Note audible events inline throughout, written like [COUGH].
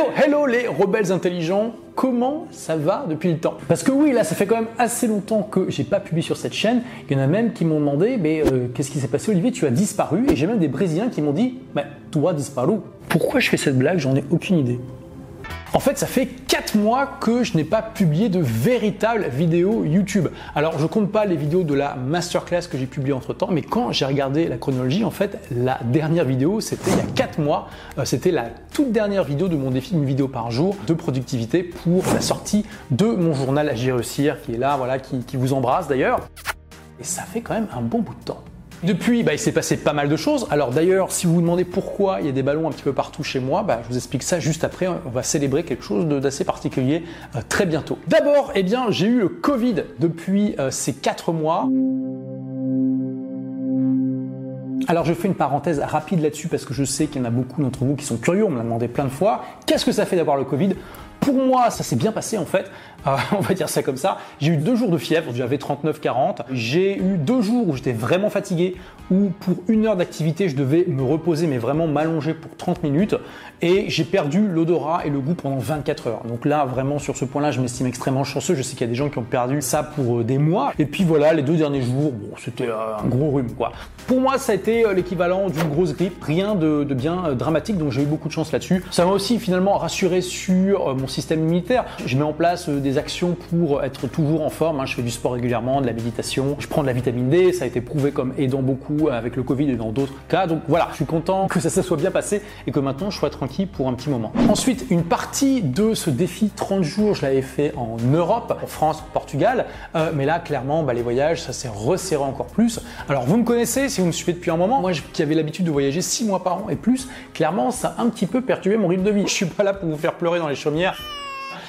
Hello, hello les rebelles intelligents comment ça va depuis le temps? Parce que oui, là, ça fait quand même assez longtemps que j'ai pas publié sur cette chaîne. Il y en a même qui m'ont demandé, mais euh, qu'est-ce qui s'est passé, Olivier? Tu as disparu. Et j'ai même des Brésiliens qui m'ont dit, mais toi disparu. Pourquoi je fais cette blague? J'en ai aucune idée. En fait, ça fait 4 mois que je n'ai pas publié de véritables vidéos YouTube. Alors, je compte pas les vidéos de la masterclass que j'ai publiées entre temps, mais quand j'ai regardé la chronologie, en fait, la dernière vidéo, c'était il y a 4 mois. Euh, c'était la toute dernière vidéo de mon défi, une vidéo par jour de productivité pour la sortie de mon journal Agir réussir, qui est là, voilà, qui vous embrasse d'ailleurs. Et ça fait quand même un bon bout de temps. Depuis, bah, il s'est passé pas mal de choses. Alors d'ailleurs, si vous vous demandez pourquoi il y a des ballons un petit peu partout chez moi, bah, je vous explique ça juste après. On va célébrer quelque chose d'assez particulier euh, très bientôt. D'abord, eh bien, j'ai eu le Covid depuis euh, ces 4 mois. Alors je fais une parenthèse rapide là-dessus parce que je sais qu'il y en a beaucoup d'entre vous qui sont curieux, on me l'a demandé plein de fois. Qu'est-ce que ça fait d'avoir le Covid? Pour moi, ça s'est bien passé en fait. Euh, [LAUGHS] on va dire ça comme ça. J'ai eu deux jours de fièvre, j'avais 39-40. J'ai eu deux jours où j'étais vraiment fatigué, où pour une heure d'activité, je devais me reposer, mais vraiment m'allonger pour 30 minutes. Et j'ai perdu l'odorat et le goût pendant 24 heures. Donc là, vraiment, sur ce point-là, je m'estime extrêmement chanceux. Je sais qu'il y a des gens qui ont perdu ça pour euh, des mois. Et puis voilà, les deux derniers jours, bon, c'était euh, un gros rhume quoi. Pour moi, ça a été l'équivalent d'une grosse grippe, rien de, bien dramatique, donc j'ai eu beaucoup de chance là-dessus. Ça m'a aussi finalement rassuré sur mon système immunitaire. Je mets en place des actions pour être toujours en forme. Hein. Je fais du sport régulièrement, de la méditation, je prends de la vitamine D, ça a été prouvé comme aidant beaucoup avec le Covid et dans d'autres cas. Donc voilà, je suis content que ça se soit bien passé et que maintenant je sois tranquille pour un petit moment. Ensuite, une partie de ce défi 30 jours, je l'avais fait en Europe, en France, Portugal. Euh, mais là, clairement, bah, les voyages, ça s'est resserré encore plus. Alors vous me connaissez, si vous me suivez depuis un moment, moi qui avais l'habitude de voyager 6 mois par an et plus, clairement, ça a un petit peu perturbé mon rythme de vie. Je suis pas là pour vous faire pleurer dans les chaumières.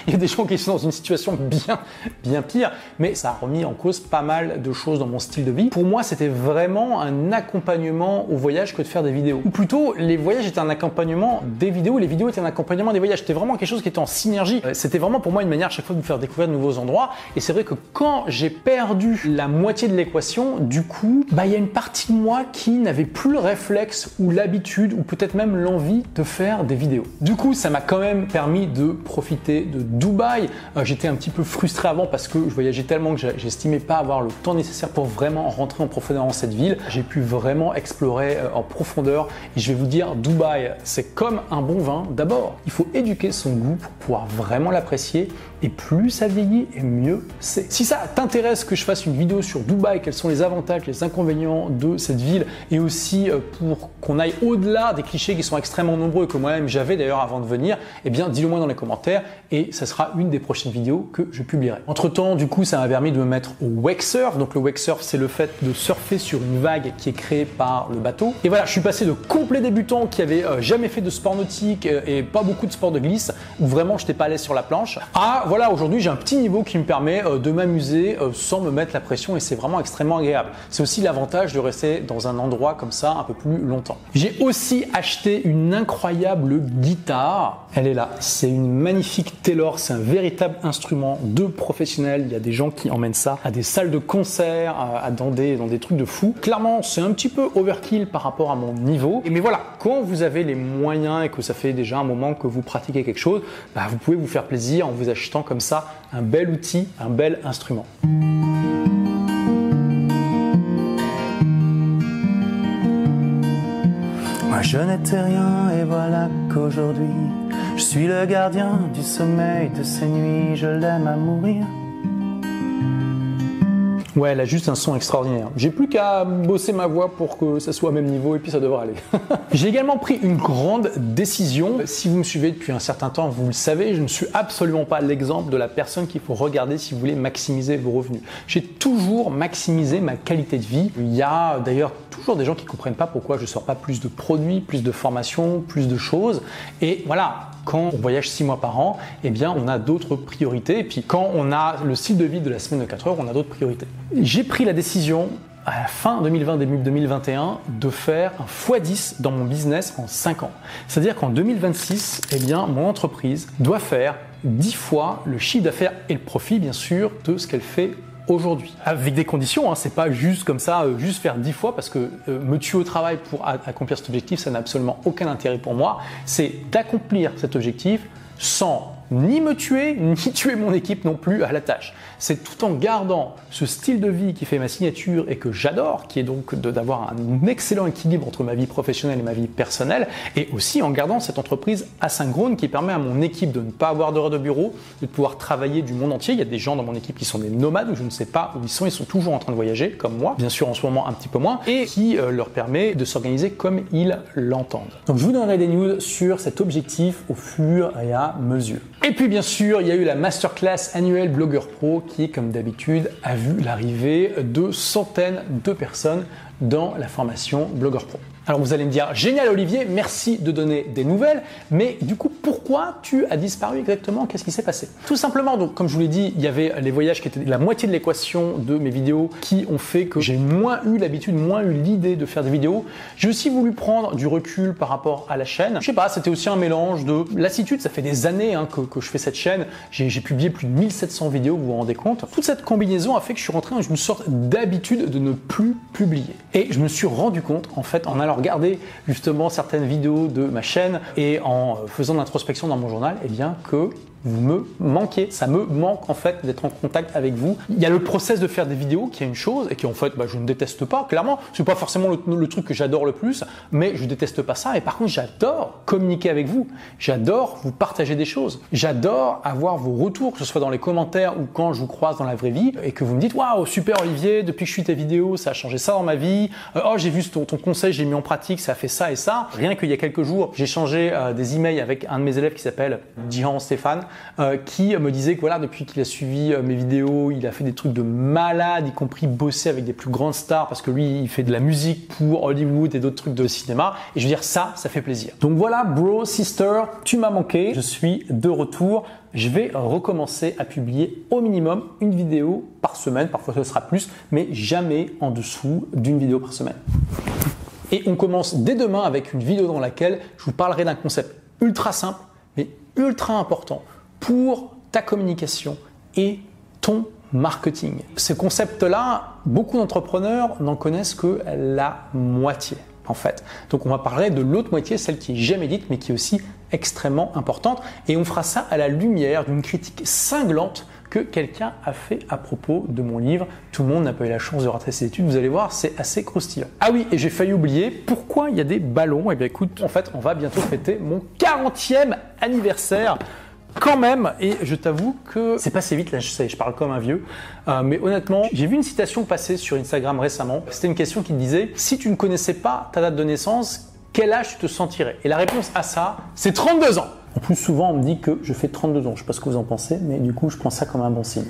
[LAUGHS] Il y a des gens qui sont dans une situation bien, bien pire, mais ça a remis en cause pas mal de choses dans mon style de vie. Pour moi, c'était vraiment un accompagnement au voyage que de faire des vidéos. Ou plutôt, les voyages étaient un accompagnement des vidéos, les vidéos étaient un accompagnement des voyages. C'était vraiment quelque chose qui était en synergie. Euh, c'était vraiment pour moi une manière à chaque fois de vous faire découvrir de nouveaux endroits. Et c'est vrai que quand j'ai perdu la moitié de l'équation, du coup, bah, il y a une partie de moi qui n'avait plus le réflexe ou l'habitude ou peut-être même l'envie de faire des vidéos. Du coup, ça m'a quand même permis de profiter de Dubaï. Euh, j'étais un petit peu frustré avant parce que je voyageais tellement que j'estimais pas avoir le temps nécessaire pour vraiment rentrer en profondeur dans cette ville. J'ai pu vraiment explorer euh, en profondeur et je vais vous dire, Dubaï, c'est comme un bon vin. D'abord, il faut éduquer son goût pour pouvoir vraiment l'apprécier et plus ça vieillit et mieux c'est. Si ça t'intéresse que je fasse une vidéo sur Dubaï, quels sont les avantages, les inconvénients de cette ville et aussi euh, pour qu'on aille au-delà des clichés qui sont extrêmement nombreux que moi-même j'avais d'ailleurs avant de venir, eh bien dis-le moi dans les commentaires et ça sera une des prochaines vidéos que je publierai. Entre temps, du coup, ça m'a permis de me mettre au wake surf. Donc le wake surf, c'est le fait de surfer sur une vague qui est créée par le bateau. Et voilà, je suis passé de complet débutant qui avait euh, jamais fait de sport nautique euh, et pas beaucoup de sport de glisse, où vraiment je n'étais pas à l'aise sur la planche, à voilà, aujourd'hui j'ai un petit niveau qui me permet euh, de m'amuser sans me mettre la pression et c'est vraiment extrêmement agréable. C'est aussi l'avantage de rester dans un endroit comme ça un peu plus longtemps. J'ai aussi acheté une incroyable guitare. Elle est là. C'est une magnifique Taylor. C'est un véritable instrument de professionnel. Il y a des gens qui emmènent ça à des salles de concert, à, dans, des, dans des trucs de fou. Clairement, c'est un petit peu overkill par rapport à mon niveau. Mais voilà, quand vous avez les moyens et que ça fait déjà un moment que vous pratiquez quelque chose, bah, vous pouvez vous faire plaisir en vous achetant comme ça un bel outil, un bel instrument. Moi je n'étais rien et voilà qu'aujourd'hui je suis le gardien du sommeil de ces nuits, je l'aime à mourir. Ouais, elle a juste un son extraordinaire. J'ai plus qu'à bosser ma voix pour que ça soit au même niveau et puis ça devrait aller. [LAUGHS] J'ai également pris une grande décision. Si vous me suivez depuis un certain temps, vous le savez, je ne suis absolument pas l'exemple de la personne qu'il faut regarder si vous voulez maximiser vos revenus. J'ai toujours maximisé ma qualité de vie. Il y a d'ailleurs toujours des gens qui comprennent pas pourquoi je sors pas plus de produits, plus de formations, plus de choses. Et voilà, quand on voyage 6 mois par an, eh bien, on a d'autres priorités. Et puis, quand on a le style de vie de la semaine de 4 heures, on a d'autres priorités. J'ai pris la décision à la fin 2020, début 2021, de faire un x10 dans mon business en 5 ans. C'est-à-dire qu'en 2026, eh bien, mon entreprise doit faire 10 fois le chiffre d'affaires et le profit, bien sûr, de ce qu'elle fait aujourd'hui. Avec des conditions, hein, c'est pas juste comme ça, euh, juste faire 10 fois, parce que euh, me tuer au travail pour accomplir cet objectif, ça n'a absolument aucun intérêt pour moi. C'est d'accomplir cet objectif sans ni me tuer, [LAUGHS] ni tuer mon équipe non plus à la tâche. C'est tout en gardant ce style de vie qui fait ma signature et que j'adore, qui est donc d'avoir un excellent équilibre entre ma vie professionnelle et ma vie personnelle, et aussi en gardant cette entreprise asynchrone qui permet à mon équipe de ne pas avoir d'heures de bureau, de pouvoir travailler du monde entier. Il y a des gens dans mon équipe qui sont des nomades, où je ne sais pas où ils sont, ils sont toujours en train de voyager, comme moi, bien sûr en ce moment un petit peu moins, et qui euh, leur permet de s'organiser comme ils l'entendent. Donc je vous donnerai des news sur cet objectif au fur et à mesure. Et puis bien sûr, il y a eu la masterclass annuelle Blogueur Pro qui, comme d'habitude, a vu l'arrivée de centaines de personnes dans la formation Blogueur Pro. Alors vous allez me dire, génial Olivier, merci de donner des nouvelles, mais du coup, pourquoi tu as disparu exactement? Qu'est-ce qui s'est passé? Tout simplement, donc comme je vous l'ai dit, il y avait les voyages qui étaient la moitié de l'équation de mes vidéos qui ont fait que j'ai moins eu l'habitude, moins eu l'idée de faire des vidéos. J'ai aussi voulu prendre du recul par rapport à la chaîne. Je sais pas, c'était aussi un mélange de lassitude, ça fait des années hein, que, que, je fais cette chaîne, j'ai publié plus de 1700 vidéos, vous vous rendez compte Toute cette combinaison a fait que je suis rentré dans une sorte d'habitude de ne plus publier. Et je me suis rendu compte, en fait, en allant regarder justement certaines vidéos de ma chaîne et en faisant de l'introspection dans mon journal, eh bien que vous me manquez. Ça me manque en fait d'être en contact avec vous. Il y a le process de faire des vidéos qui est une chose et qui en fait bah, je ne déteste pas. Clairement, c'est pas forcément le, truc que j'adore le plus, mais je déteste pas ça. Et par contre, j'adore communiquer avec vous. J'adore vous partager des choses. J'adore avoir vos retours, que ce soit dans les commentaires ou quand je vous croise dans la vraie vie et que vous me dites waouh super Olivier, depuis que je suis tes vidéos, ça a changé ça dans ma vie. Euh, oh j'ai vu ton, conseil, j'ai mis en pratique, ça a fait ça et ça. Rien qu'il y a quelques jours, j'ai changé euh, des emails avec un de mes élèves qui s'appelle Dian Stéphane euh, qui me disait que voilà, depuis qu'il a suivi euh, mes vidéos, il a fait des trucs de malade, y compris bosser avec des plus grandes stars, parce que lui, il fait de la musique pour Hollywood et d'autres trucs de cinéma. Et je veux dire, ça, ça fait plaisir. Donc voilà, bro, sister, tu m'as manqué. Je suis de retour. Je vais recommencer à publier au minimum une vidéo par semaine. Parfois, ce sera plus, mais jamais en dessous d'une vidéo par semaine. Et on commence dès demain avec une vidéo dans laquelle je vous parlerai d'un concept ultra simple, mais ultra important pour ta communication et ton marketing. Ce concept-là, beaucoup d'entrepreneurs n'en connaissent que la moitié. En fait. Donc on va parler de l'autre moitié, celle qui est jamais dite, mais qui est aussi extrêmement importante. Et on fera ça à la lumière d'une critique cinglante que quelqu'un a fait à propos de mon livre. Tout le monde n'a pas eu la chance de rater ses études, vous allez voir, c'est assez croustillant. Ah oui, et j'ai failli oublier, pourquoi il y a des ballons Eh bien écoute, en fait, on va bientôt fêter mon 40e anniversaire quand même, et je t'avoue que c'est passé vite, là je sais, je parle comme un vieux, euh, mais honnêtement, j'ai vu une citation passer sur Instagram récemment, c'était une question qui disait, si tu ne connaissais pas ta date de naissance, quel âge tu te sentirais? Et la réponse à ça, c'est 32 ans. En plus, souvent, on me dit que je fais 32 ans. Je sais pas ce que vous en pensez, mais du coup, je prends ça comme un bon signe.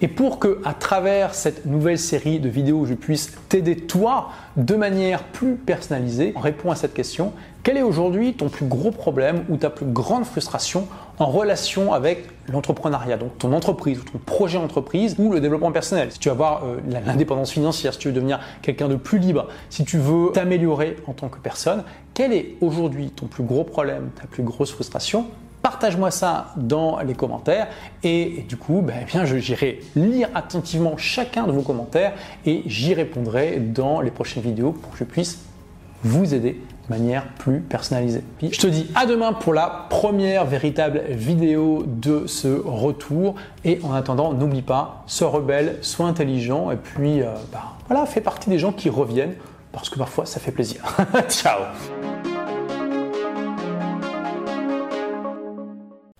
Et pour que, à travers cette nouvelle série de vidéos, je puisse t'aider toi de manière plus personnalisée, on répond à cette question. Quel est aujourd'hui ton plus gros problème ou ta plus grande frustration en relation avec l'entrepreneuriat, donc ton entreprise ou ton projet d'entreprise ou le développement personnel? Si tu veux avoir euh, l'indépendance financière, si tu veux devenir quelqu'un de plus libre, si tu veux t'améliorer en tant que personne, quel est aujourd'hui ton plus gros problème, ta plus grosse frustration Partage-moi ça dans les commentaires et, du coup, ben, j'irai lire attentivement chacun de vos commentaires et j'y répondrai dans les prochaines vidéos pour que je puisse vous aider manière plus personnalisée. Puis je te dis à demain pour la première véritable vidéo de ce retour. Et en attendant, n'oublie pas, sois rebelle, sois intelligent et puis euh, bah, voilà, fais partie des gens qui reviennent parce que parfois ça fait plaisir. [LAUGHS] Ciao